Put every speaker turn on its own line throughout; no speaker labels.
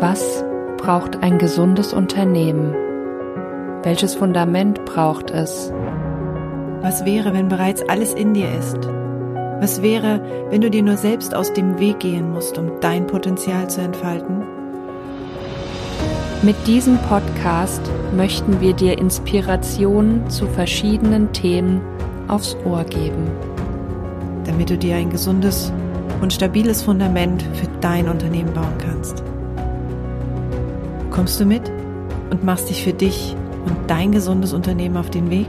Was braucht ein gesundes Unternehmen? Welches Fundament braucht es?
Was wäre, wenn bereits alles in dir ist? Was wäre, wenn du dir nur selbst aus dem Weg gehen musst, um dein Potenzial zu entfalten?
Mit diesem Podcast möchten wir dir Inspirationen zu verschiedenen Themen aufs Ohr geben.
Damit du dir ein gesundes und stabiles Fundament für dein Unternehmen bauen kannst. Kommst du mit und machst dich für dich und dein gesundes Unternehmen auf den Weg?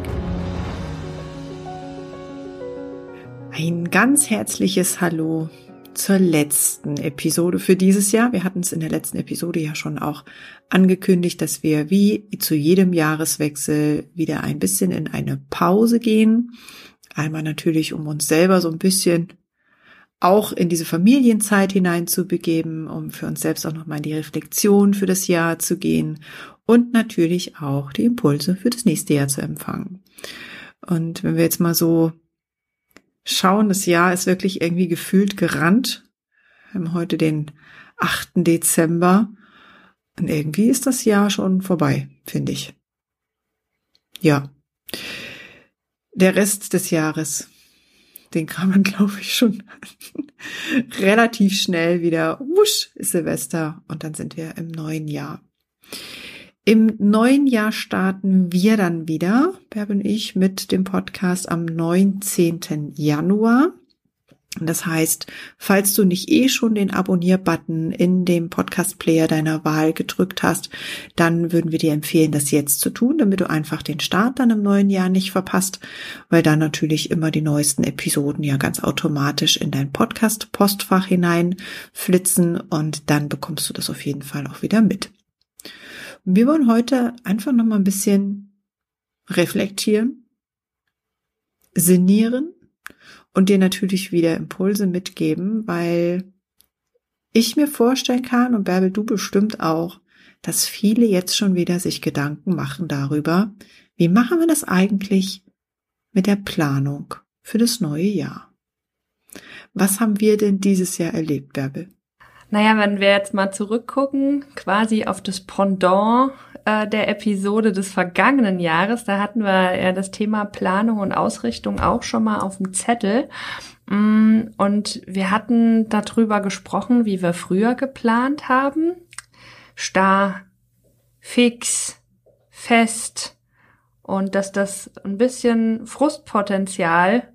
Ein ganz herzliches Hallo zur letzten Episode für dieses Jahr. Wir hatten es in der letzten Episode ja schon auch angekündigt, dass wir wie zu jedem Jahreswechsel wieder ein bisschen in eine Pause gehen. Einmal natürlich, um uns selber so ein bisschen auch in diese Familienzeit hineinzubegeben, um für uns selbst auch nochmal in die Reflexion für das Jahr zu gehen und natürlich auch die Impulse für das nächste Jahr zu empfangen. Und wenn wir jetzt mal so schauen, das Jahr ist wirklich irgendwie gefühlt gerannt. Wir haben heute den 8. Dezember und irgendwie ist das Jahr schon vorbei, finde ich. Ja. Der Rest des Jahres den kann man, glaube ich, schon relativ schnell wieder, wusch, ist Silvester und dann sind wir im neuen Jahr. Im neuen Jahr starten wir dann wieder, wer bin ich, mit dem Podcast am 19. Januar. Das heißt, falls du nicht eh schon den Abonnier-Button in dem Podcast-Player deiner Wahl gedrückt hast, dann würden wir dir empfehlen, das jetzt zu tun, damit du einfach den Start dann im neuen Jahr nicht verpasst, weil dann natürlich immer die neuesten Episoden ja ganz automatisch in dein Podcast-Postfach hineinflitzen und dann bekommst du das auf jeden Fall auch wieder mit. Wir wollen heute einfach nochmal ein bisschen reflektieren, sinnieren und dir natürlich wieder Impulse mitgeben, weil ich mir vorstellen kann, und Bärbel, du bestimmt auch, dass viele jetzt schon wieder sich Gedanken machen darüber, wie machen wir das eigentlich mit der Planung für das neue Jahr? Was haben wir denn dieses Jahr erlebt, Bärbel?
Naja, wenn wir jetzt mal zurückgucken, quasi auf das Pendant äh, der Episode des vergangenen Jahres, da hatten wir ja das Thema Planung und Ausrichtung auch schon mal auf dem Zettel. Mm, und wir hatten darüber gesprochen, wie wir früher geplant haben. Starr, fix, fest. Und dass das ein bisschen Frustpotenzial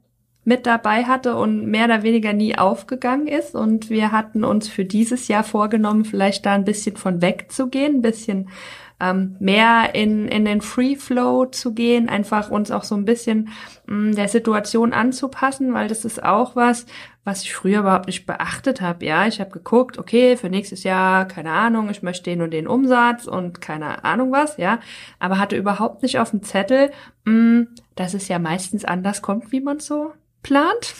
mit dabei hatte und mehr oder weniger nie aufgegangen ist. Und wir hatten uns für dieses Jahr vorgenommen, vielleicht da ein bisschen von wegzugehen, ein bisschen ähm, mehr in, in den Free Flow zu gehen, einfach uns auch so ein bisschen mh, mm, der Situation anzupassen, weil das ist auch was, was ich früher überhaupt nicht beachtet habe. Ja, ich habe geguckt, okay, für nächstes Jahr, keine Ahnung, ich möchte den und den Umsatz und keine Ahnung was, ja, aber hatte überhaupt nicht auf dem Zettel, mh, mm, dass es ja meistens anders kommt, wie man so plant.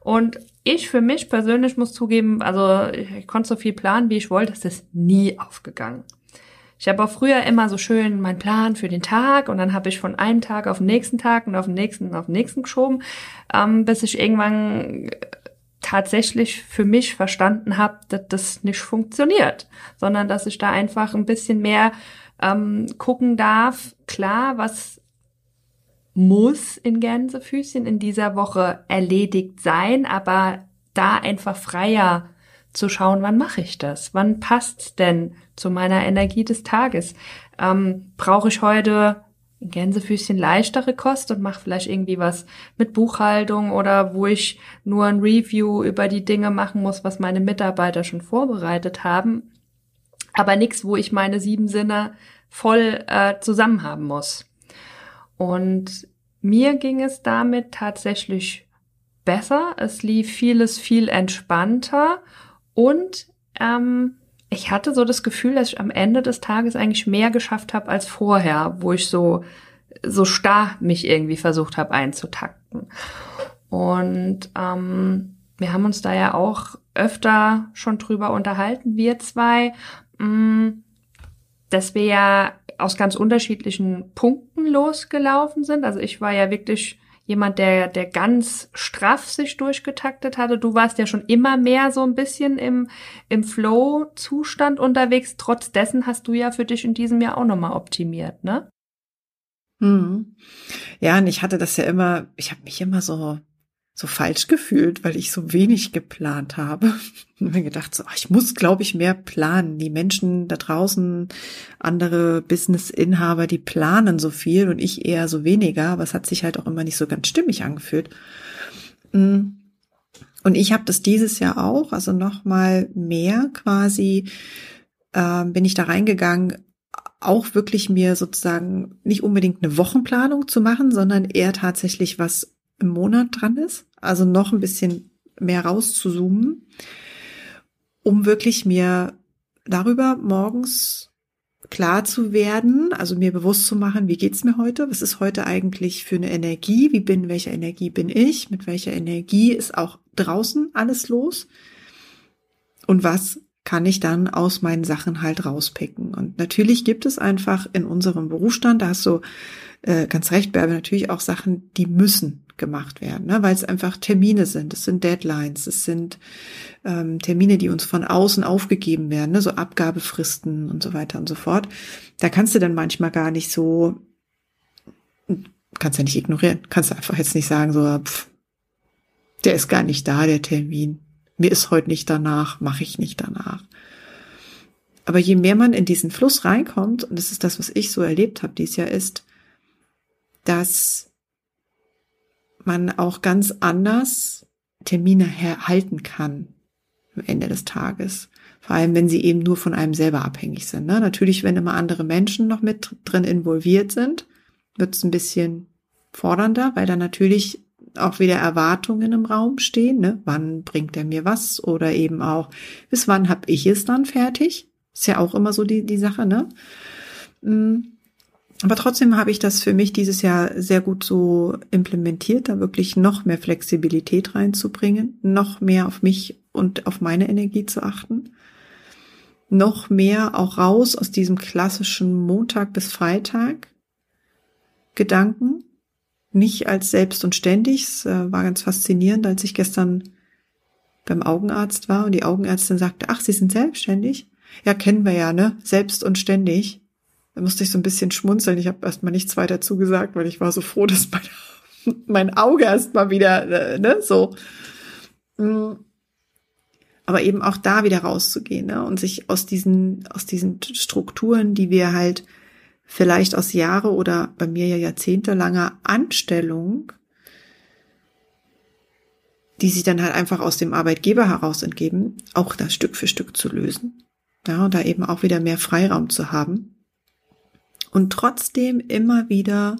Und ich für mich persönlich muss zugeben, also ich, konnte so viel planen, wie ich wollte, es ist nie aufgegangen. Ich habe auch früher immer so schön meinen Plan für den Tag und dann habe ich von einem Tag auf den nächsten Tag und auf den nächsten und auf den nächsten geschoben, ähm, bis ich irgendwann tatsächlich für mich verstanden habe, dass das nicht funktioniert, sondern dass ich da einfach ein bisschen mehr ähm, gucken darf, klar, was muss in Gänsefüßchen in dieser Woche erledigt sein, aber da einfach freier zu schauen, wann mache ich das? Wann passt's denn zu meiner Energie des Tages? Ähm, Brauche ich heute Gänsefüßchen leichtere Kost und mache vielleicht irgendwie was mit Buchhaltung oder wo ich nur ein Review über die Dinge machen muss, was meine Mitarbeiter schon vorbereitet haben, aber nichts, wo ich meine sieben Sinne voll äh, zusammen haben muss. Und mir ging es damit tatsächlich besser. Es lief vieles viel entspannter und ähm, ich hatte so das Gefühl, dass ich am Ende des Tages eigentlich mehr geschafft habe als vorher, wo ich so so starr mich irgendwie versucht habe einzutakten. Und ähm, wir haben uns da ja auch öfter schon drüber unterhalten, wir zwei, mh, mm, dass wir ja aus ganz unterschiedlichen Punkten losgelaufen sind. Also ich war ja wirklich jemand, der, der ganz straff sich durchgetaktet hatte. Du warst ja schon immer mehr so ein bisschen im, im Flow-Zustand unterwegs. Trotz dessen hast du ja für dich in diesem Jahr auch nochmal optimiert, ne?
Hm. Ja, und ich hatte das ja immer, ich habe mich immer so so falsch gefühlt, weil ich so wenig geplant habe. Und mir gedacht, so, ich muss, glaube ich, mehr planen. Die Menschen da draußen, andere Business-Inhaber, die planen so viel und ich eher so weniger, aber es hat sich halt auch immer nicht so ganz stimmig angefühlt. Mm. Und ich habe das dieses Jahr auch, also noch mal mehr quasi, äh, bin ich da reingegangen, auch wirklich mir sozusagen nicht unbedingt eine Wochenplanung zu machen, sondern eher tatsächlich was im Monat dran ist. Also noch ein bisschen mehr rauszuzoomen, um wirklich mir darüber morgens klar zu werden, also mir bewusst zu machen, wie geht's mir heute? Was ist heute eigentlich für eine Energie? Wie bin, welcher Energie bin ich? Mit welcher Energie ist auch draußen alles los? Und was kann ich dann aus meinen Sachen halt rauspicken? Und natürlich gibt es einfach in unserem Berufsstand, da hast du äh, ganz recht, Bärbe, natürlich auch Sachen, die müssen gemacht werden, ne? weil es einfach Termine sind, es sind Deadlines, es sind ähm, Termine, die uns von außen aufgegeben werden, ne? so Abgabefristen und so weiter und so fort. Da kannst du dann manchmal gar nicht so, kannst ja nicht ignorieren, kannst du einfach jetzt nicht sagen, so, pff, der ist gar nicht da, der Termin. Mir ist heute nicht danach, mache ich nicht danach. Aber je mehr man in diesen Fluss reinkommt, und das ist das, was ich so erlebt habe dieses Jahr, ist, dass man auch ganz anders Termine halten kann am Ende des Tages. Vor allem, wenn sie eben nur von einem selber abhängig sind. Ne? Natürlich, wenn immer andere Menschen noch mit drin involviert sind, wird es ein bisschen fordernder, weil da natürlich auch wieder Erwartungen im Raum stehen. Ne? Wann bringt er mir was? Oder eben auch, bis wann habe ich es dann fertig? Ist ja auch immer so die, die Sache, ne? Mm. Aber trotzdem habe ich das für mich dieses Jahr sehr gut so implementiert, da wirklich noch mehr Flexibilität reinzubringen, noch mehr auf mich und auf meine Energie zu achten, noch mehr auch raus aus diesem klassischen Montag bis Freitag Gedanken, nicht als selbst und ständig. Es äh, war ganz faszinierend, als ich gestern beim Augenarzt war und die Augenärztin sagte, ach, Sie sind selbstständig? Ja, kennen wir ja, ne? Selbst und ständig. Da musste ich so ein bisschen schmunzeln. Ich habe erstmal nichts weiter zugesagt, weil ich war so froh, dass mein, mein Auge erstmal wieder, äh, ne, so. Mm. Aber eben auch da wieder rauszugehen, ne, und sich aus diesen, aus diesen Strukturen, die wir halt vielleicht aus Jahre oder bei mir ja jahrzehntelanger Anstellung, die sich dann halt einfach aus dem Arbeitgeber heraus entgeben, auch das Stück für Stück zu lösen. Ja, und da eben auch wieder mehr Freiraum zu haben und trotzdem immer wieder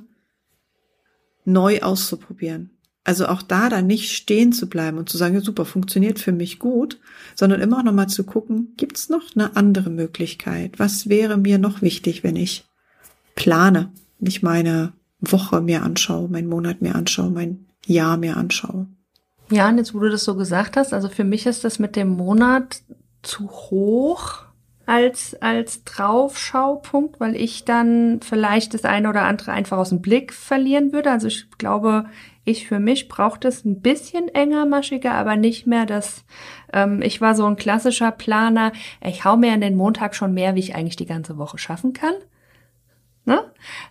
neu auszuprobieren. Also auch da dann nicht stehen zu bleiben und zu sagen, ja, super, funktioniert für mich gut, sondern immer auch nochmal zu gucken, gibt's noch eine andere Möglichkeit? Was wäre mir noch wichtig, wenn ich plane, nicht meine Woche mir anschaue, meinen Monat mir anschaue, mein Jahr mir anschaue?
Ja, und jetzt, wo du das so gesagt hast, also für mich ist das mit dem Monat zu hoch als, als Draufschaupunkt, weil ich dann vielleicht das eine oder andere einfach aus dem Blick verlieren würde. Also ich glaube, ich für mich braucht es ein bisschen engermaschiger, aber nicht mehr das, ähm, ich war so ein klassischer Planer, ich hau mir an den Montag schon mehr, wie ich eigentlich die ganze Woche schaffen kann. Ne?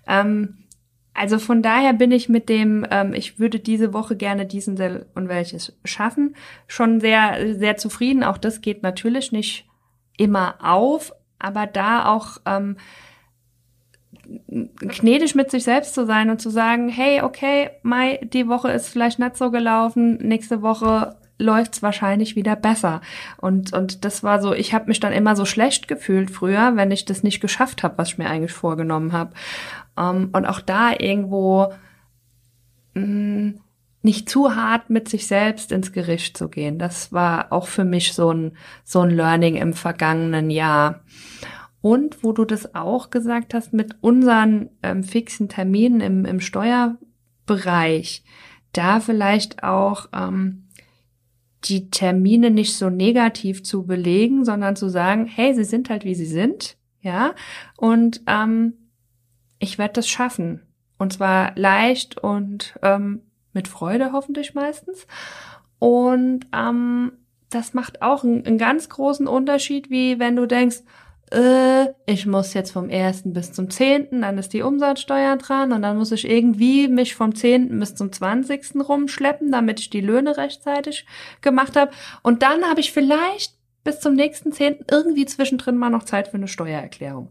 Ähm, also von daher bin ich mit dem, ähm, ich würde diese Woche gerne diesen und welches schaffen, schon sehr, sehr zufrieden. Auch das geht natürlich nicht immer auf, aber da auch ähm, gnädig mit sich selbst zu sein und zu sagen, hey, okay, Mai, die Woche ist vielleicht nicht so gelaufen, nächste Woche läuft's wahrscheinlich wieder besser. Und und das war so, ich habe mich dann immer so schlecht gefühlt früher, wenn ich das nicht geschafft habe, was ich mir eigentlich vorgenommen habe. Ähm, und auch da irgendwo mh, mm, nicht zu hart mit sich selbst ins Gericht zu gehen. Das war auch für mich so ein, so ein Learning im vergangenen Jahr. Und wo du das auch gesagt hast, mit unseren ähm, fixen Terminen im, im Steuerbereich, da vielleicht auch ähm, die Termine nicht so negativ zu belegen, sondern zu sagen, hey, sie sind halt wie sie sind, ja, und ähm, ich werde das schaffen. Und zwar leicht und ähm, mit Freude hoffentlich meistens. Und ähm, das macht auch einen, einen ganz großen Unterschied, wie wenn du denkst, äh, ich muss jetzt vom ersten bis zum zehnten, dann ist die Umsatzsteuer dran und dann muss ich irgendwie mich vom zehnten bis zum zwanzigsten rumschleppen, damit ich die Löhne rechtzeitig gemacht habe. Und dann habe ich vielleicht bis zum nächsten zehnten irgendwie zwischendrin mal noch Zeit für eine Steuererklärung.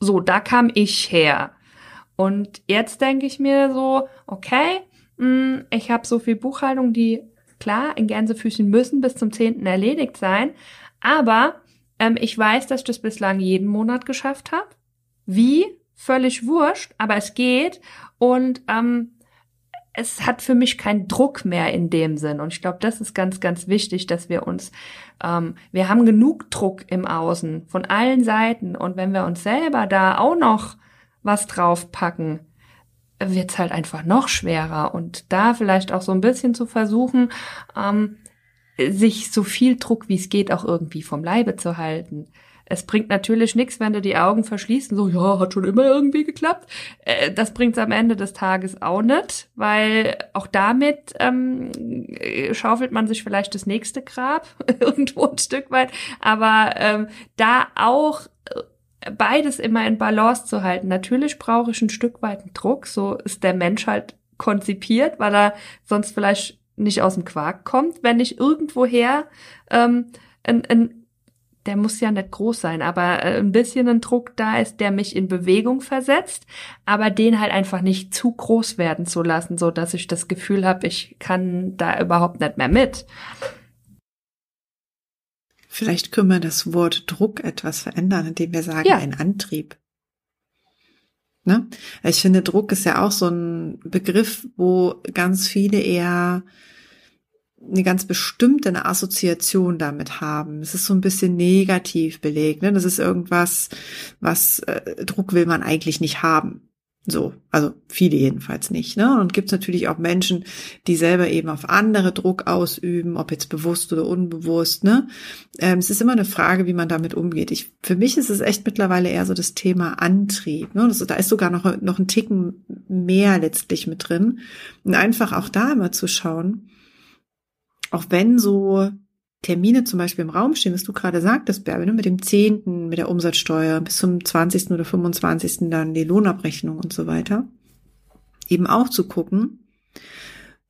So, da kam ich her. Und jetzt denke ich mir so, okay, hm, ich habe so viel Buchhaltung, die klar in Gänsefüßchen müssen bis zum zehnten erledigt sein, aber ähm, ich weiß, dass ich das bislang jeden Monat geschafft habe. Wie? Völlig wurscht, aber es geht. Und ähm, es hat für mich keinen Druck mehr in dem Sinn. Und ich glaube, das ist ganz, ganz wichtig, dass wir uns, ähm, wir haben genug Druck im Außen von allen Seiten. Und wenn wir uns selber da auch noch was draufpacken, wird's halt einfach noch schwerer. Und da vielleicht auch so ein bisschen zu versuchen, ähm, sich so viel Druck wie es geht auch irgendwie vom Leibe zu halten. Es bringt natürlich nichts, wenn du die Augen verschließt und so, ja, hat schon immer irgendwie geklappt. Äh, das bringt's am Ende des Tages auch nicht, weil auch damit ähm, schaufelt man sich vielleicht das nächste Grab irgendwo ein Stück weit. Aber ähm, da auch beides immer in Balance zu halten. Natürlich brauche ich ein Stück weit einen Druck, so ist der Mensch halt konzipiert, weil er sonst vielleicht nicht aus dem Quark kommt, wenn ich irgendwoher ähm, ein, ein, der muss ja nicht groß sein, aber äh, ein bisschen ein Druck da ist, der mich in Bewegung versetzt, aber den halt einfach nicht zu groß werden zu lassen, so dass ich das Gefühl habe, ich kann da überhaupt nicht mehr mit.
Vielleicht können wir das Wort Druck etwas verändern, indem wir sagen, ja. ein Antrieb. Ne? Ich finde, Druck ist ja auch so ein Begriff, wo ganz viele eher eine ganz bestimmte eine Assoziation damit haben. Es ist so ein bisschen negativ belegt. Ne? Das ist irgendwas, was äh, Druck will man eigentlich nicht haben. So, also viele jedenfalls nicht. Ne? Und gibt es natürlich auch Menschen, die selber eben auf andere Druck ausüben, ob jetzt bewusst oder unbewusst. Ne? Ähm, es ist immer eine Frage, wie man damit umgeht. Ich, für mich ist es echt mittlerweile eher so das Thema Antrieb. Ne? Das, da ist sogar noch, noch ein Ticken mehr letztlich mit drin. Und einfach auch da immer zu schauen, auch wenn so Termine zum Beispiel im Raum stehen, was du gerade sagtest, Bärbe, ne, mit dem Zehnten, mit der Umsatzsteuer, bis zum 20. oder 25. dann die Lohnabrechnung und so weiter, eben auch zu gucken,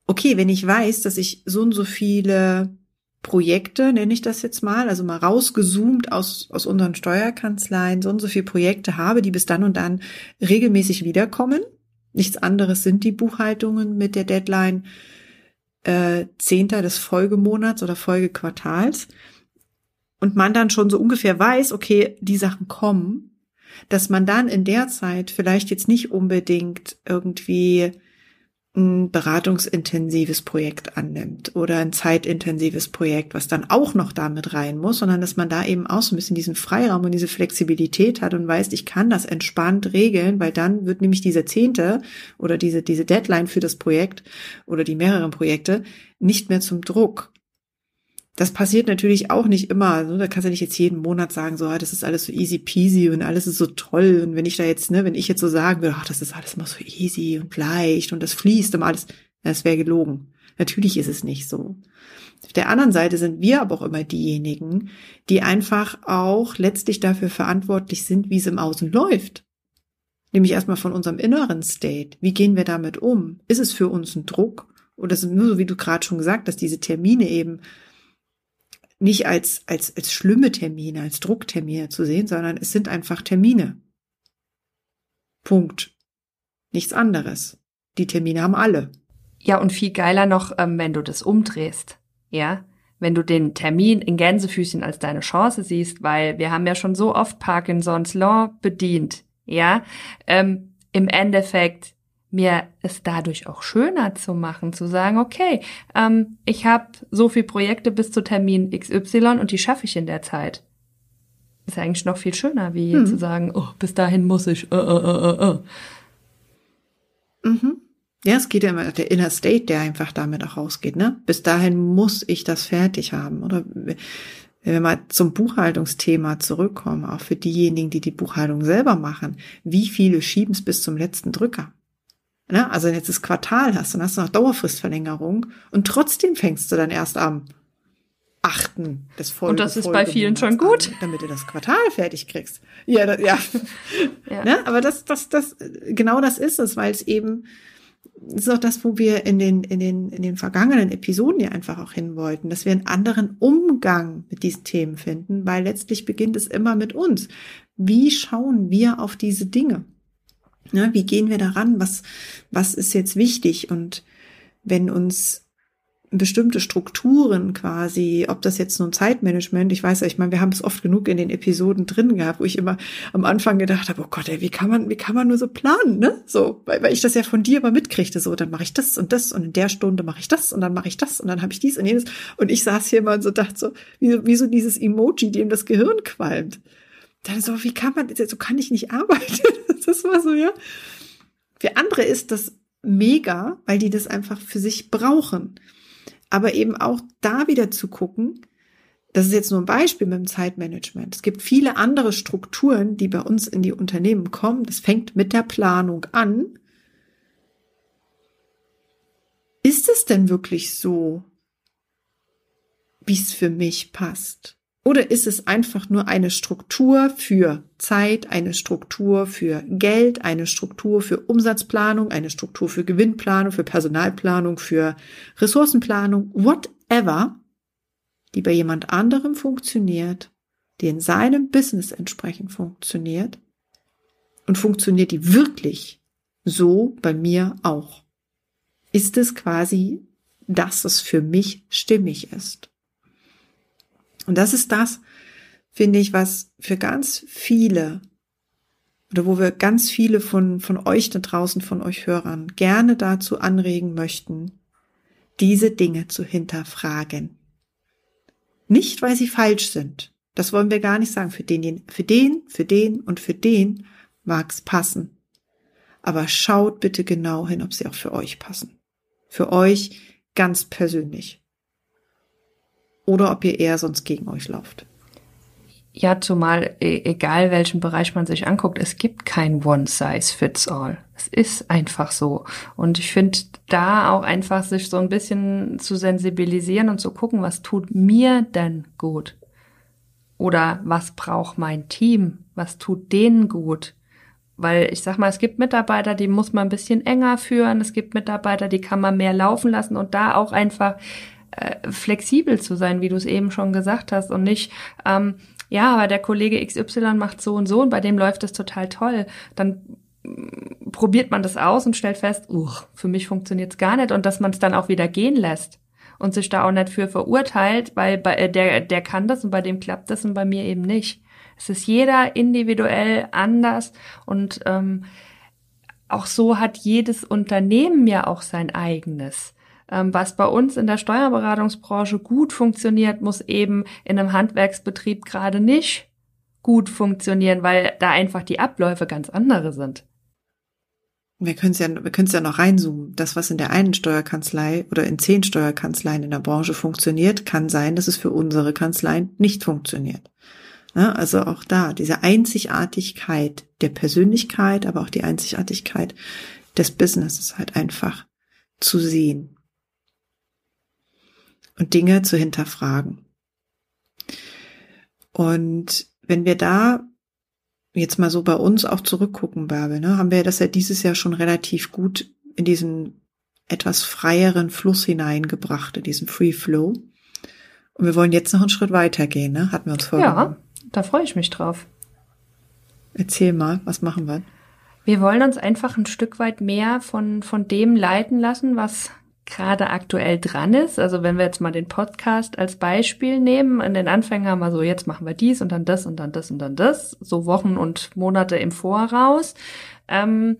okay, wenn ich weiß, dass ich so und so viele Projekte, nenne ich das jetzt mal, also mal rausgezoomt aus, aus unseren Steuerkanzleien, so und so viele Projekte habe, die bis dann und dann regelmäßig wiederkommen. Nichts anderes sind die Buchhaltungen mit der Deadline äh, Zehnter des Folgemonats oder Folgequartals. Und man dann schon so ungefähr weiß, okay, die Sachen kommen, dass man dann in der Zeit vielleicht jetzt nicht unbedingt irgendwie ein beratungsintensives Projekt annimmt oder ein zeitintensives Projekt, was dann auch noch damit rein muss, sondern dass man da eben auch so ein bisschen diesen Freiraum und diese Flexibilität hat und weiß, ich kann das entspannt regeln, weil dann wird nämlich diese Zehnte oder diese, diese Deadline für das Projekt oder die mehreren Projekte nicht mehr zum Druck, das passiert natürlich auch nicht immer. Also, da kannst du nicht jetzt jeden Monat sagen, so, ah, das ist alles so easy peasy und alles ist so toll. Und wenn ich da jetzt, ne, wenn ich jetzt so sagen würde, ach, das ist alles immer so easy und leicht und das fließt immer alles, das wäre gelogen. Natürlich ist es nicht so. Auf der anderen Seite sind wir aber auch immer diejenigen, die einfach auch letztlich dafür verantwortlich sind, wie es im Außen läuft. Nämlich erstmal von unserem inneren State. Wie gehen wir damit um? Ist es für uns ein Druck? Oder ist es nur so, wie du gerade schon gesagt hast, diese Termine eben nicht als, als, als schlimme Termine, als Drucktermine zu sehen, sondern es sind einfach Termine. Punkt. Nichts anderes. Die Termine haben alle.
Ja, und viel geiler noch, ähm, wenn du das umdrehst. Ja, wenn du den Termin in Gänsefüßchen als deine Chance siehst, weil wir haben ja schon so oft Parkinsons Law bedient. Ja, ähm, im Endeffekt mir es dadurch auch schöner zu machen, zu sagen, okay, ähm, ich habe so viel Projekte bis zu Termin XY und die schaffe ich in der Zeit. Ist ja eigentlich noch viel schöner, wie hm. zu sagen, oh, bis dahin muss ich. Uh, uh, uh,
mhm. Ja, es geht ja immer der Inner State, der einfach damit auch rausgeht, ne? Bis dahin muss ich das fertig haben, oder? Wenn wir mal zum Buchhaltungsthema zurückkommen, auch für diejenigen, die die Buchhaltung selber machen, wie viele schieben es bis zum letzten Drücker? Ne? Also wenn jetzt das Quartal hast, dann hast du noch Dauerfristverlängerung und trotzdem fängst du dann erst am achten des Folge
Und das ist bei vielen schon gut.
An, damit du das Quartal fertig kriegst. Ja, das, ja. ja. Ne? Aber das, das, das, genau das ist es, weil es eben, das ist auch das, wo wir in den, in den, in den vergangenen Episoden ja einfach auch hin wollten, dass wir einen anderen Umgang mit diesen Themen finden, weil letztlich beginnt es immer mit uns. Wie schauen wir auf diese Dinge? Ne? Wie gehen wir daran? Was, was ist jetzt wichtig? Und wenn uns bestimmte Strukturen quasi, ob das jetzt nun Zeitmanagement, ich weiß ja, ich meine, wir haben es oft genug in den Episoden drin gehabt, wo ich immer am Anfang gedacht habe, oh Gott, ey, wie kann man, wie kann man nur so planen, ne? So, weil, weil ich das ja von dir immer mitkriegte, so, dann mache ich das und das und in der Stunde mache ich das und dann mache ich das und dann habe ich dies und jenes und ich saß hier mal und so dachte so, wie, wie so dieses Emoji, dem das Gehirn qualmt. Dann so, wie kann man, so kann ich nicht arbeiten. Das war so, ja. Für andere ist das mega, weil die das einfach für sich brauchen aber eben auch da wieder zu gucken, das ist jetzt nur ein Beispiel mit dem Zeitmanagement. Es gibt viele andere Strukturen, die bei uns in die Unternehmen kommen. Das fängt mit der Planung an. Ist es denn wirklich so, wie es für mich passt? Oder ist es einfach nur eine Struktur für Zeit, eine Struktur für Geld, eine Struktur für Umsatzplanung, eine Struktur für Gewinnplanung, für Personalplanung, für Ressourcenplanung, whatever, die bei jemand anderem funktioniert, die in seinem Business entsprechend funktioniert und funktioniert die wirklich so bei mir auch? Ist es quasi, dass es für mich stimmig ist? Und das ist das, finde ich, was für ganz viele oder wo wir ganz viele von, von euch da draußen, von euch Hörern gerne dazu anregen möchten, diese Dinge zu hinterfragen. Nicht, weil sie falsch sind. Das wollen wir gar nicht sagen. Für den, für den, für den und für den mag's passen. Aber schaut bitte genau hin, ob sie auch für euch passen. Für euch ganz persönlich oder ob ihr eher sonst gegen euch lauft.
Ja, zumal e, egal welchen Bereich man sich anguckt, es gibt kein One Size Fits All. Es ist einfach so. Und ich finde da auch einfach sich so ein bisschen zu sensibilisieren und zu gucken, was tut mir denn gut? Oder was braucht mein Team? Was tut denen gut? Weil ich sag mal, es gibt Mitarbeiter, die muss man ein bisschen enger führen. Es gibt Mitarbeiter, die kann man mehr laufen lassen und da auch einfach äh, flexibel zu sein, wie du es eben schon gesagt hast und nicht, ähm, ja, aber der Kollege XY macht so und so und bei dem läuft es total toll. Dann mm, probiert man das aus und stellt fest, uh, für mich funktioniert es gar nicht und dass man es dann auch wieder gehen lässt und sich da auch nicht für verurteilt, weil bei, äh, der, der kann das und bei dem klappt das und bei mir eben nicht. Es ist jeder individuell anders und ähm, auch so hat jedes Unternehmen ja auch sein eigenes. Ähm, was bei uns in der Steuerberatungsbranche gut funktioniert, muss eben in einem Handwerksbetrieb gerade nicht gut funktionieren, weil da einfach die Abläufe ganz andere sind.
Wir können es ja, wir können es ja noch reinzoomen. Das, was in der einen Steuerkanzlei oder in zehn Steuerkanzleien in der Branche funktioniert, kann sein, dass es für unsere Kanzleien nicht funktioniert. Ja, also auch da, diese Einzigartigkeit der Persönlichkeit, aber auch die Einzigartigkeit des Businesses halt einfach zu sehen und Dinge zu hinterfragen. Und wenn wir da jetzt mal so bei uns auch zurückgucken, Bärbel, ne, haben wir das ja dieses Jahr schon relativ gut in diesen etwas freieren Fluss hineingebracht, in diesen Free Flow. Und wir wollen jetzt noch einen Schritt weiter gehen, ne? Hatten wir uns vorgenommen.
Ja, da freue ich mich drauf.
Erzähl mal, was machen wir?
Wir wollen uns einfach ein Stück weit mehr von, von dem leiten lassen, was gerade aktuell dran ist. Also wenn wir jetzt mal den Podcast als Beispiel nehmen, in den Anfängen haben wir so, jetzt machen wir dies und dann das und dann das und dann das, so Wochen und Monate im Voraus. Ähm,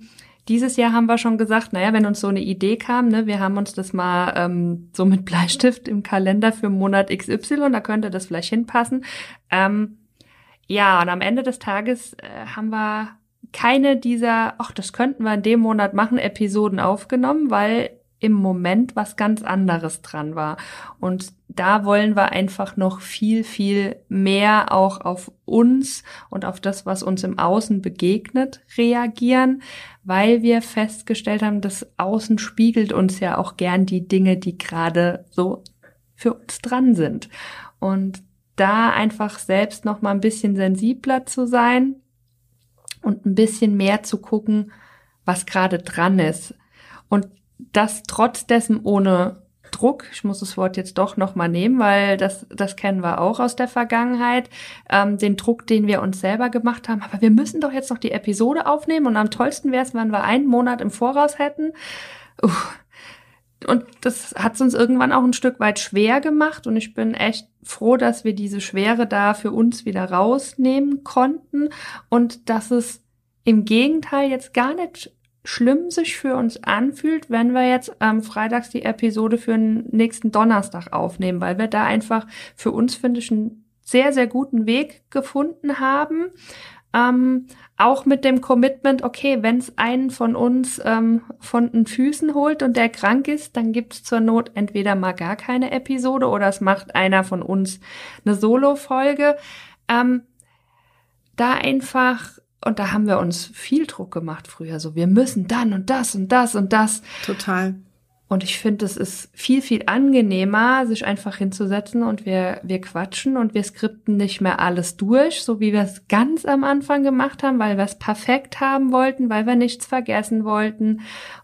dieses Jahr haben wir schon gesagt, naja, wenn uns so eine Idee kam, ne, wir haben uns das mal ähm, so mit Bleistift im Kalender für Monat XY, da könnte das vielleicht hinpassen. Ähm, ja, und am Ende des Tages äh, haben wir keine dieser, ach, das könnten wir in dem Monat machen, Episoden aufgenommen, weil im Moment was ganz anderes dran war. Und da wollen wir einfach noch viel, viel mehr auch auf uns und auf das, was uns im Außen begegnet, reagieren, weil wir festgestellt haben, das Außen spiegelt uns ja auch gern die Dinge, die gerade so für uns dran sind. Und da einfach selbst noch mal ein bisschen sensibler zu sein und ein bisschen mehr zu gucken, was gerade dran ist. Und das trotz dessen ohne Druck. Ich muss das Wort jetzt doch noch mal nehmen, weil das, das kennen wir auch aus der Vergangenheit. Ähm, den Druck, den wir uns selber gemacht haben. Aber wir müssen doch jetzt noch die Episode aufnehmen und am tollsten wäre es, wenn wir einen Monat im Voraus hätten. Uff. Und das hat es uns irgendwann auch ein Stück weit schwer gemacht und ich bin echt froh, dass wir diese Schwere da für uns wieder rausnehmen konnten und dass es im Gegenteil jetzt gar nicht schlimm sich für uns anfühlt, wenn wir jetzt ähm, freitags die Episode für den nächsten Donnerstag aufnehmen, weil wir da einfach für uns, finde ich, einen sehr, sehr guten Weg gefunden haben. Ähm, auch mit dem Commitment, okay, wenn es einen von uns ähm, von den Füßen holt und der krank ist, dann gibt's zur Not entweder mal gar keine Episode oder es macht einer von uns eine Solo-Folge. Ähm, da einfach und da haben wir uns viel Druck gemacht früher. So, wir müssen dann und das und das und das.
Total.
Und ich finde, es ist viel, viel angenehmer, sich einfach hinzusetzen und wir, wir quatschen und wir skripten nicht mehr alles durch, so wie wir es ganz am Anfang gemacht haben, weil wir es perfekt haben wollten, weil wir nichts vergessen wollten.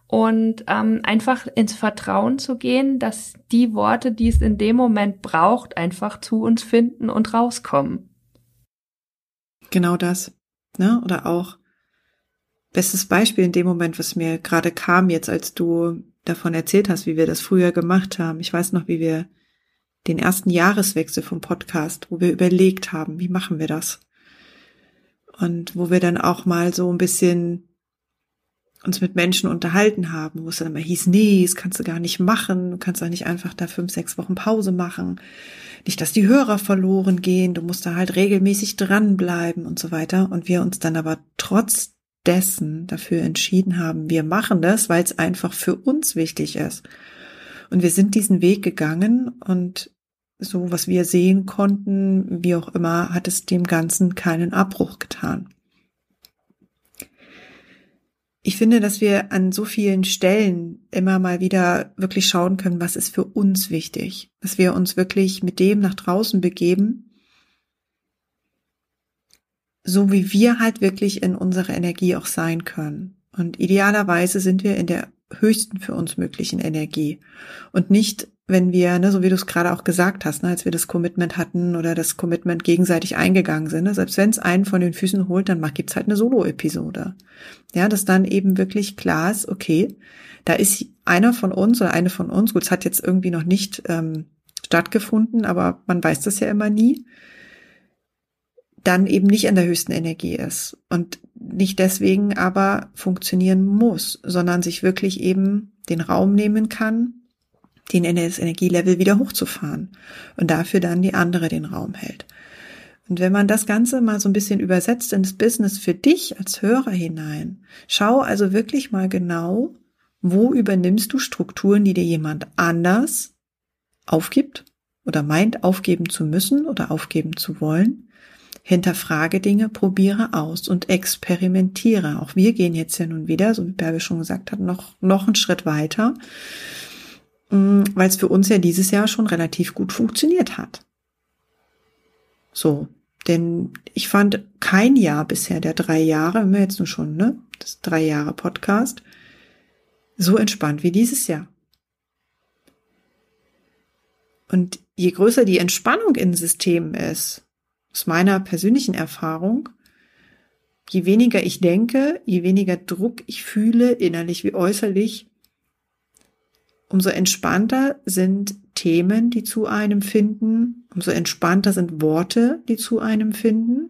Und ähm, einfach ins Vertrauen zu gehen, dass die Worte, die es in dem Moment braucht, einfach zu uns finden und rauskommen.
Genau das. Ne? Oder auch bestes Beispiel in dem Moment, was mir gerade kam, jetzt als du davon erzählt hast, wie wir das früher gemacht haben. Ich weiß noch, wie wir den ersten Jahreswechsel vom Podcast, wo wir überlegt haben, wie machen wir das? Und wo wir dann auch mal so ein bisschen uns mit Menschen unterhalten haben, wo es dann immer hieß, nee, das kannst du gar nicht machen, du kannst doch nicht einfach da fünf, sechs Wochen Pause machen. Nicht, dass die Hörer verloren gehen, du musst da halt regelmäßig dranbleiben und so weiter. Und wir uns dann aber trotz dessen dafür entschieden haben, wir machen das, weil es einfach für uns wichtig ist. Und wir sind diesen Weg gegangen und so, was wir sehen konnten, wie auch immer, hat es dem Ganzen keinen Abbruch getan ich finde, dass wir an so vielen Stellen immer mal wieder wirklich schauen können, was ist für uns wichtig, dass wir uns wirklich mit dem nach draußen begeben, so wie wir halt wirklich in unserer Energie auch sein können. Und idealerweise sind wir in der höchsten für uns möglichen Energie. Und nicht wenn wir, ne, so wie du es gerade auch gesagt hast, ne, als wir das Commitment hatten oder das Commitment gegenseitig eingegangen sind, ne, selbst wenn es einen von den Füßen holt, dann gibt's halt eine Solo-Episode. Ja, dass dann eben wirklich klar ist, okay, da ist einer von uns oder eine von uns, gut, es hat jetzt irgendwie noch nicht ähm, stattgefunden, aber man weiß das ja immer nie, dann eben nicht in der höchsten Energie ist und nicht deswegen aber funktionieren muss, sondern sich wirklich eben den Raum nehmen kann, den Energielevel wieder hochzufahren und dafür dann die andere den Raum hält. Und wenn man das Ganze mal so ein bisschen übersetzt ins Business für dich als Hörer hinein, schau also wirklich mal genau, wo übernimmst du Strukturen, die dir jemand anders aufgibt oder meint aufgeben zu müssen oder aufgeben zu wollen. Hinterfrage Dinge, probiere aus und experimentiere. Auch wir gehen jetzt ja nun wieder, so wie Bärbe schon gesagt hat, noch, noch einen Schritt weiter weil es für uns ja dieses Jahr schon relativ gut funktioniert hat. So, denn ich fand kein Jahr bisher der drei Jahre, wir jetzt nur schon, ne, das drei Jahre Podcast, so entspannt wie dieses Jahr. Und je größer die Entspannung in Systemen ist, aus meiner persönlichen Erfahrung, je weniger ich denke, je weniger Druck ich fühle, innerlich wie äußerlich, umso entspannter sind Themen, die zu einem finden, umso entspannter sind Worte, die zu einem finden,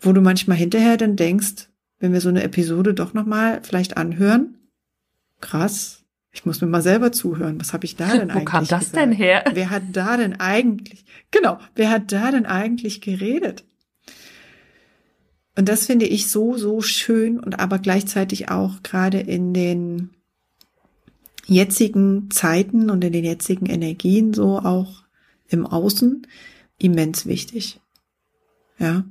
wo du manchmal hinterher dann denkst, wenn wir so eine Episode doch nochmal vielleicht anhören, krass, ich muss mir mal selber zuhören. Was habe ich da denn eigentlich? Wo
kam das gesagt? denn her?
Wer hat da denn eigentlich, genau, wer hat da denn eigentlich geredet? Und das finde ich so, so schön und aber gleichzeitig auch gerade in den jetzigen Zeiten und in den jetzigen Energien so auch im Außen immens wichtig. Ja.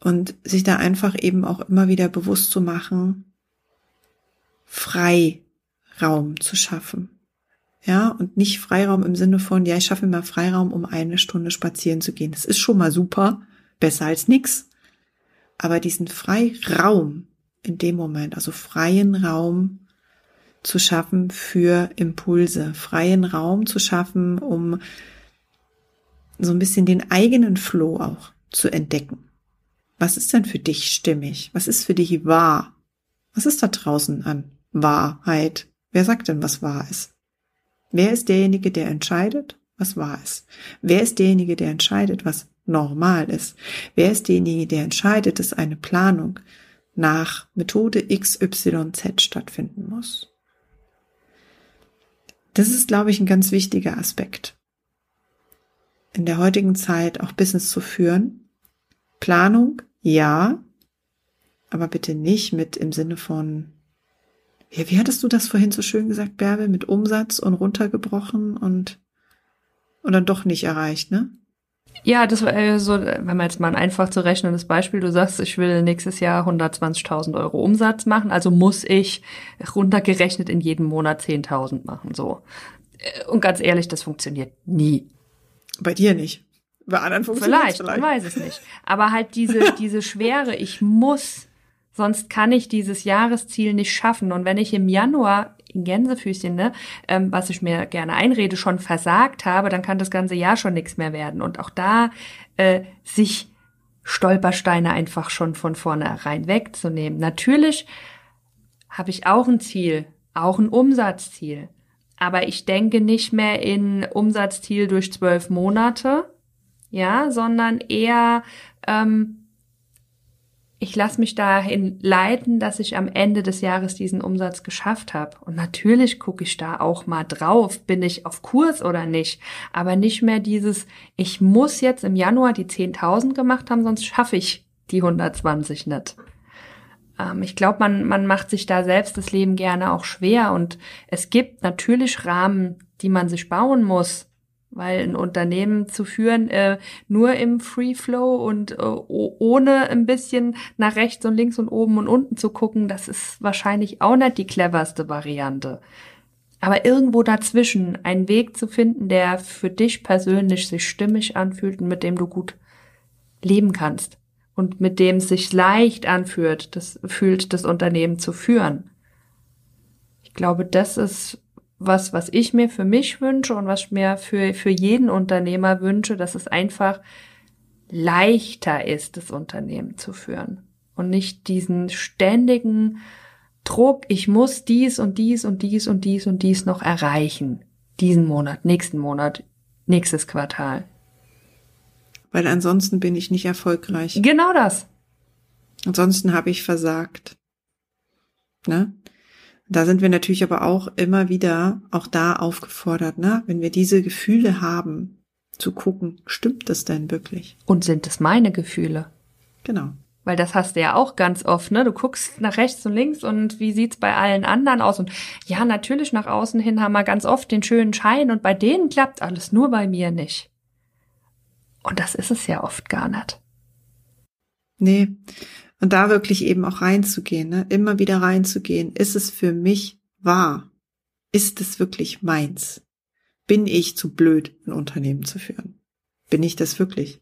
Und sich da einfach eben auch immer wieder bewusst zu machen, Freiraum zu schaffen. Ja, und nicht Freiraum im Sinne von, ja, ich schaffe mir mal Freiraum, um eine Stunde spazieren zu gehen. Das ist schon mal super, besser als nix. Aber diesen Freiraum in dem Moment, also freien Raum zu schaffen für Impulse, freien Raum zu schaffen, um so ein bisschen den eigenen Flow auch zu entdecken. Was ist denn für dich stimmig? Was ist für dich wahr? Was ist da draußen an Wahrheit? Wer sagt denn, was wahr ist? Wer ist derjenige, der entscheidet, was wahr ist? Wer ist derjenige, der entscheidet, was normal ist? Wer ist derjenige, der entscheidet, dass eine Planung nach Methode XYZ stattfinden muss? Das ist, glaube ich, ein ganz wichtiger Aspekt. In der heutigen Zeit auch Business zu führen. Planung, ja, aber bitte nicht mit im Sinne von, ja, wie hattest du das vorhin so schön gesagt, Bärbel, mit Umsatz und runtergebrochen und, und dann doch nicht erreicht, ne?
Ja, das war äh, so, wenn man jetzt mal ein einfach zu rechnendes Beispiel, du sagst, ich will nächstes Jahr 120.000 Euro Umsatz machen, also muss ich runtergerechnet in jedem Monat 10.000 machen, so. Äh, und ganz ehrlich, das funktioniert nie.
Bei dir nicht. Bei anderen funktioniert
vielleicht, vielleicht. Ich weiß es nicht. Aber halt diese, diese Schwere, ich muss, sonst kann ich dieses Jahresziel nicht schaffen. Und wenn ich im Januar Gänsefüßchen, ne, ähm, was ich mir gerne einrede, schon versagt habe, dann kann das ganze Jahr schon nichts mehr werden. Und auch da äh, sich Stolpersteine einfach schon von vornherein wegzunehmen. Natürlich habe ich auch ein Ziel, auch ein Umsatzziel. Aber ich denke nicht mehr in Umsatzziel durch zwölf Monate, ja, sondern eher ähm, ich lasse mich dahin leiten, dass ich am Ende des Jahres diesen Umsatz geschafft habe. Und natürlich gucke ich da auch mal drauf, bin ich auf Kurs oder nicht. Aber nicht mehr dieses, ich muss jetzt im Januar die 10.000 gemacht haben, sonst schaffe ich die 120 nicht. Ähm, ich glaube, man, man macht sich da selbst das Leben gerne auch schwer. Und es gibt natürlich Rahmen, die man sich bauen muss weil ein Unternehmen zu führen äh, nur im Free Flow und äh, ohne ein bisschen nach rechts und links und oben und unten zu gucken, das ist wahrscheinlich auch nicht die cleverste Variante. Aber irgendwo dazwischen einen Weg zu finden, der für dich persönlich sich stimmig anfühlt und mit dem du gut leben kannst und mit dem es sich leicht anfühlt, das fühlt, das Unternehmen zu führen. Ich glaube, das ist was, was ich mir für mich wünsche und was ich mir für, für jeden Unternehmer wünsche, dass es einfach leichter ist, das Unternehmen zu führen und nicht diesen ständigen Druck, ich muss dies und dies und dies und dies und dies noch erreichen. Diesen Monat, nächsten Monat, nächstes Quartal.
Weil ansonsten bin ich nicht erfolgreich.
Genau das.
Ansonsten habe ich versagt. Ne? Da sind wir natürlich aber auch immer wieder auch da aufgefordert, ne? wenn wir diese Gefühle haben, zu gucken, stimmt das denn wirklich?
Und sind es meine Gefühle?
Genau.
Weil das hast du ja auch ganz oft, ne? Du guckst nach rechts und links und wie sieht's bei allen anderen aus? Und ja, natürlich nach außen hin haben wir ganz oft den schönen Schein und bei denen klappt alles, nur bei mir nicht. Und das ist es ja oft gar nicht.
Nee. Und da wirklich eben auch reinzugehen, ne? immer wieder reinzugehen. Ist es für mich wahr? Ist es wirklich meins? Bin ich zu blöd, ein Unternehmen zu führen? Bin ich das wirklich?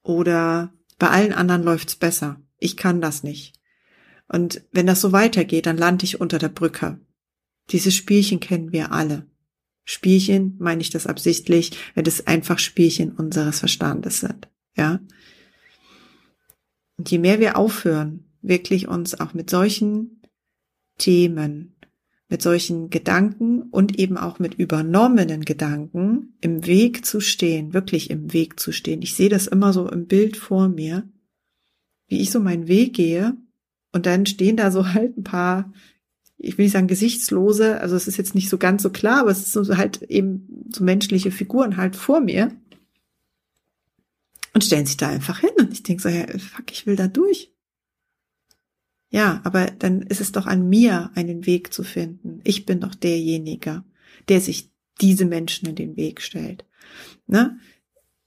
Oder bei allen anderen läuft's besser. Ich kann das nicht. Und wenn das so weitergeht, dann lande ich unter der Brücke. Diese Spielchen kennen wir alle. Spielchen meine ich das absichtlich, wenn es einfach Spielchen unseres Verstandes sind. Ja. Und je mehr wir aufhören, wirklich uns auch mit solchen Themen, mit solchen Gedanken und eben auch mit übernommenen Gedanken im Weg zu stehen, wirklich im Weg zu stehen. Ich sehe das immer so im Bild vor mir, wie ich so meinen Weg gehe und dann stehen da so halt ein paar, ich will nicht sagen gesichtslose, also es ist jetzt nicht so ganz so klar, aber es ist so halt eben so menschliche Figuren halt vor mir und stellen sich da einfach hin. Und ich denke so, ja, fuck, ich will da durch. Ja, aber dann ist es doch an mir, einen Weg zu finden. Ich bin doch derjenige, der sich diese Menschen in den Weg stellt. Ne?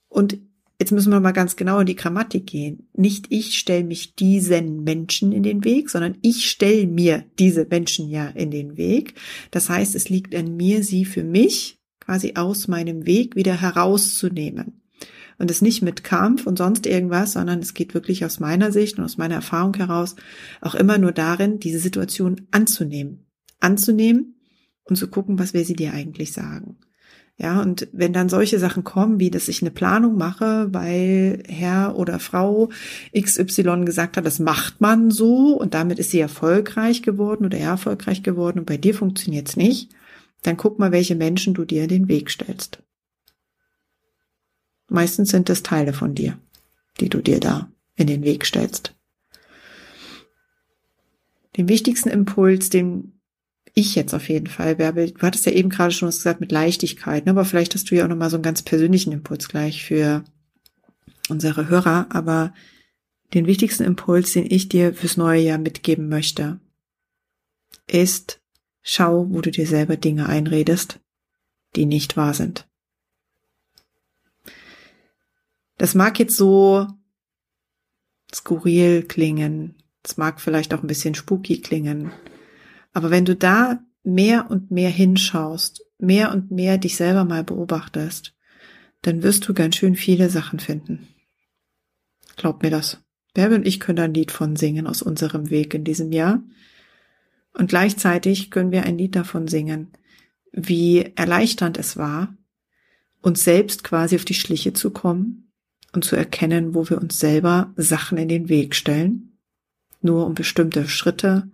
Und jetzt müssen wir mal ganz genau in die Grammatik gehen. Nicht ich stelle mich diesen Menschen in den Weg, sondern ich stelle mir diese Menschen ja in den Weg. Das heißt, es liegt an mir, sie für mich quasi aus meinem Weg wieder herauszunehmen. Und es nicht mit Kampf und sonst irgendwas, sondern es geht wirklich aus meiner Sicht und aus meiner Erfahrung heraus auch immer nur darin, diese Situation anzunehmen. Anzunehmen und zu gucken, was will sie dir eigentlich sagen. Ja, und wenn dann solche Sachen kommen, wie dass ich eine Planung mache, weil Herr oder Frau XY gesagt hat, das macht man so und damit ist sie erfolgreich geworden oder erfolgreich geworden und bei dir funktioniert's nicht, dann guck mal, welche Menschen du dir in den Weg stellst. Meistens sind es Teile von dir, die du dir da in den Weg stellst. Den wichtigsten Impuls, den ich jetzt auf jeden Fall, Bärbel, du hattest ja eben gerade schon was gesagt mit Leichtigkeit, ne? aber vielleicht hast du ja auch nochmal so einen ganz persönlichen Impuls gleich für unsere Hörer, aber den wichtigsten Impuls, den ich dir fürs neue Jahr mitgeben möchte, ist, schau, wo du dir selber Dinge einredest, die nicht wahr sind. Das mag jetzt so skurril klingen, es mag vielleicht auch ein bisschen spooky klingen, aber wenn du da mehr und mehr hinschaust, mehr und mehr dich selber mal beobachtest, dann wirst du ganz schön viele Sachen finden. Glaub mir das. Bärbel und ich können ein Lied von singen aus unserem Weg in diesem Jahr. Und gleichzeitig können wir ein Lied davon singen, wie erleichternd es war, uns selbst quasi auf die Schliche zu kommen und zu erkennen, wo wir uns selber Sachen in den Weg stellen, nur um bestimmte Schritte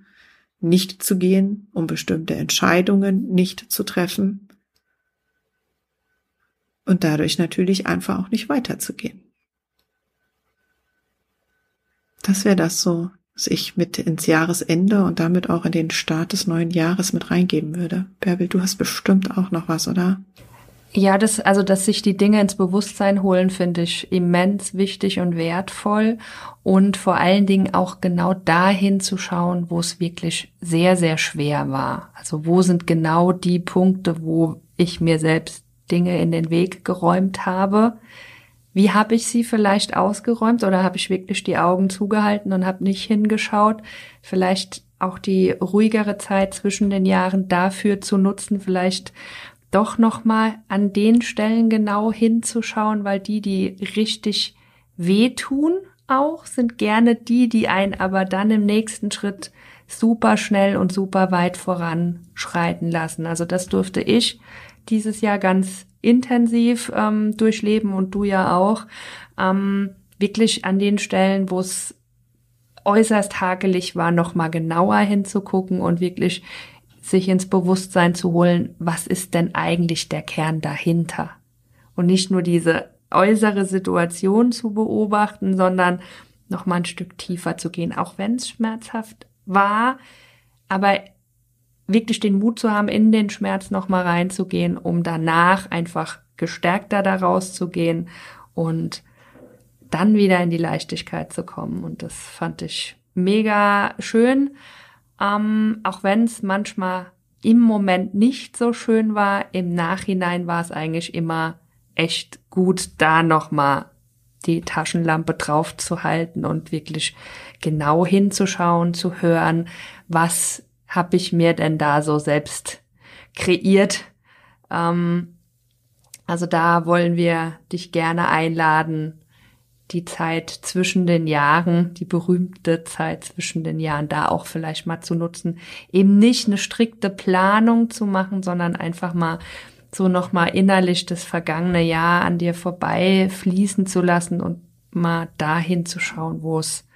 nicht zu gehen, um bestimmte Entscheidungen nicht zu treffen und dadurch natürlich einfach auch nicht weiterzugehen. Das wäre das so, was ich mit ins Jahresende und damit auch in den Start des neuen Jahres mit reingeben würde. Bärbel, du hast bestimmt auch noch was, oder?
Ja, das, also, dass sich die Dinge ins Bewusstsein holen, finde ich immens wichtig und wertvoll. Und vor allen Dingen auch genau dahin zu schauen, wo es wirklich sehr, sehr schwer war. Also, wo sind genau die Punkte, wo ich mir selbst Dinge in den Weg geräumt habe? Wie habe ich sie vielleicht ausgeräumt oder habe ich wirklich die Augen zugehalten und habe nicht hingeschaut? Vielleicht auch die ruhigere Zeit zwischen den Jahren dafür zu nutzen, vielleicht doch nochmal an den Stellen genau hinzuschauen, weil die, die richtig wehtun auch, sind gerne die, die einen aber dann im nächsten Schritt super schnell und super weit voranschreiten lassen. Also das durfte ich dieses Jahr ganz intensiv ähm, durchleben und du ja auch. Ähm, wirklich an den Stellen, wo es äußerst hakelig war, nochmal genauer hinzugucken und wirklich sich ins Bewusstsein zu holen, was ist denn eigentlich der Kern dahinter? Und nicht nur diese äußere Situation zu beobachten, sondern noch mal ein Stück tiefer zu gehen, auch wenn es schmerzhaft war, aber wirklich den Mut zu haben, in den Schmerz noch mal reinzugehen, um danach einfach gestärkter daraus zu gehen und dann wieder in die Leichtigkeit zu kommen. Und das fand ich mega schön. Ähm, auch wenn es manchmal im Moment nicht so schön war, im Nachhinein war es eigentlich immer echt gut, da nochmal die Taschenlampe drauf zu halten und wirklich genau hinzuschauen, zu hören, was habe ich mir denn da so selbst kreiert. Ähm, also da wollen wir dich gerne einladen, die Zeit zwischen den Jahren, die berühmte Zeit zwischen den Jahren, da auch vielleicht mal zu nutzen, eben nicht eine strikte Planung zu machen, sondern einfach mal so nochmal innerlich das vergangene Jahr an dir vorbei fließen zu lassen und mal dahin zu schauen, wo es,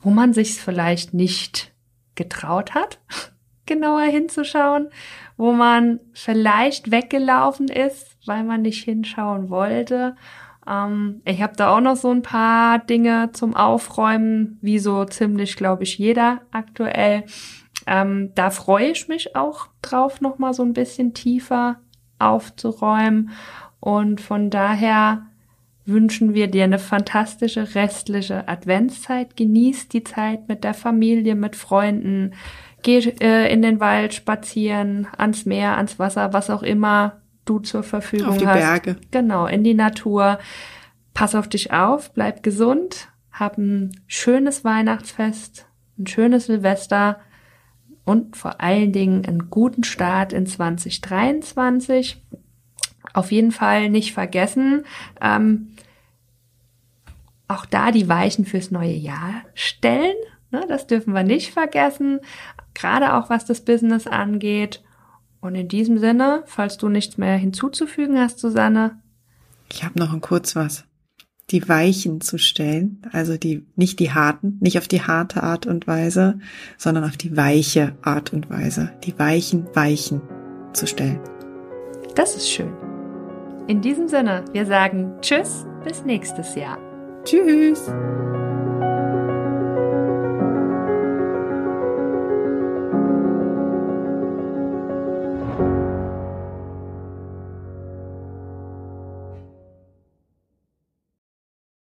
wo man sich vielleicht nicht getraut hat, genauer hinzuschauen, wo man vielleicht weggelaufen ist, weil man nicht hinschauen wollte ähm, ich habe da auch noch so ein paar Dinge zum Aufräumen, wie so ziemlich, glaube ich, jeder aktuell. Ähm, da freue ich mich auch drauf, noch mal so ein bisschen tiefer aufzuräumen. Und von daher wünschen wir dir eine fantastische restliche Adventszeit. Genieß die Zeit mit der Familie, mit Freunden. Geh äh, in den Wald spazieren, ans Meer, ans Wasser, was auch immer du zur Verfügung hast. Auf
die
hast.
Berge.
Genau, in die Natur. Pass auf dich auf, bleib gesund, hab ein schönes Weihnachtsfest, ein schönes Silvester und vor allen Dingen einen guten Start in 2023. Auf jeden Fall nicht vergessen, ähm, auch da die Weichen fürs neue Jahr stellen. Ne, das dürfen wir nicht vergessen, gerade auch was das Business angeht. Und in diesem Sinne, falls du nichts mehr hinzuzufügen hast, Susanne.
Ich habe noch ein kurz was. Die Weichen zu stellen, also die, nicht die harten, nicht auf die harte Art und Weise, sondern auf die weiche Art und Weise. Die weichen Weichen zu stellen.
Das ist schön. In diesem Sinne, wir sagen Tschüss, bis nächstes Jahr.
Tschüss.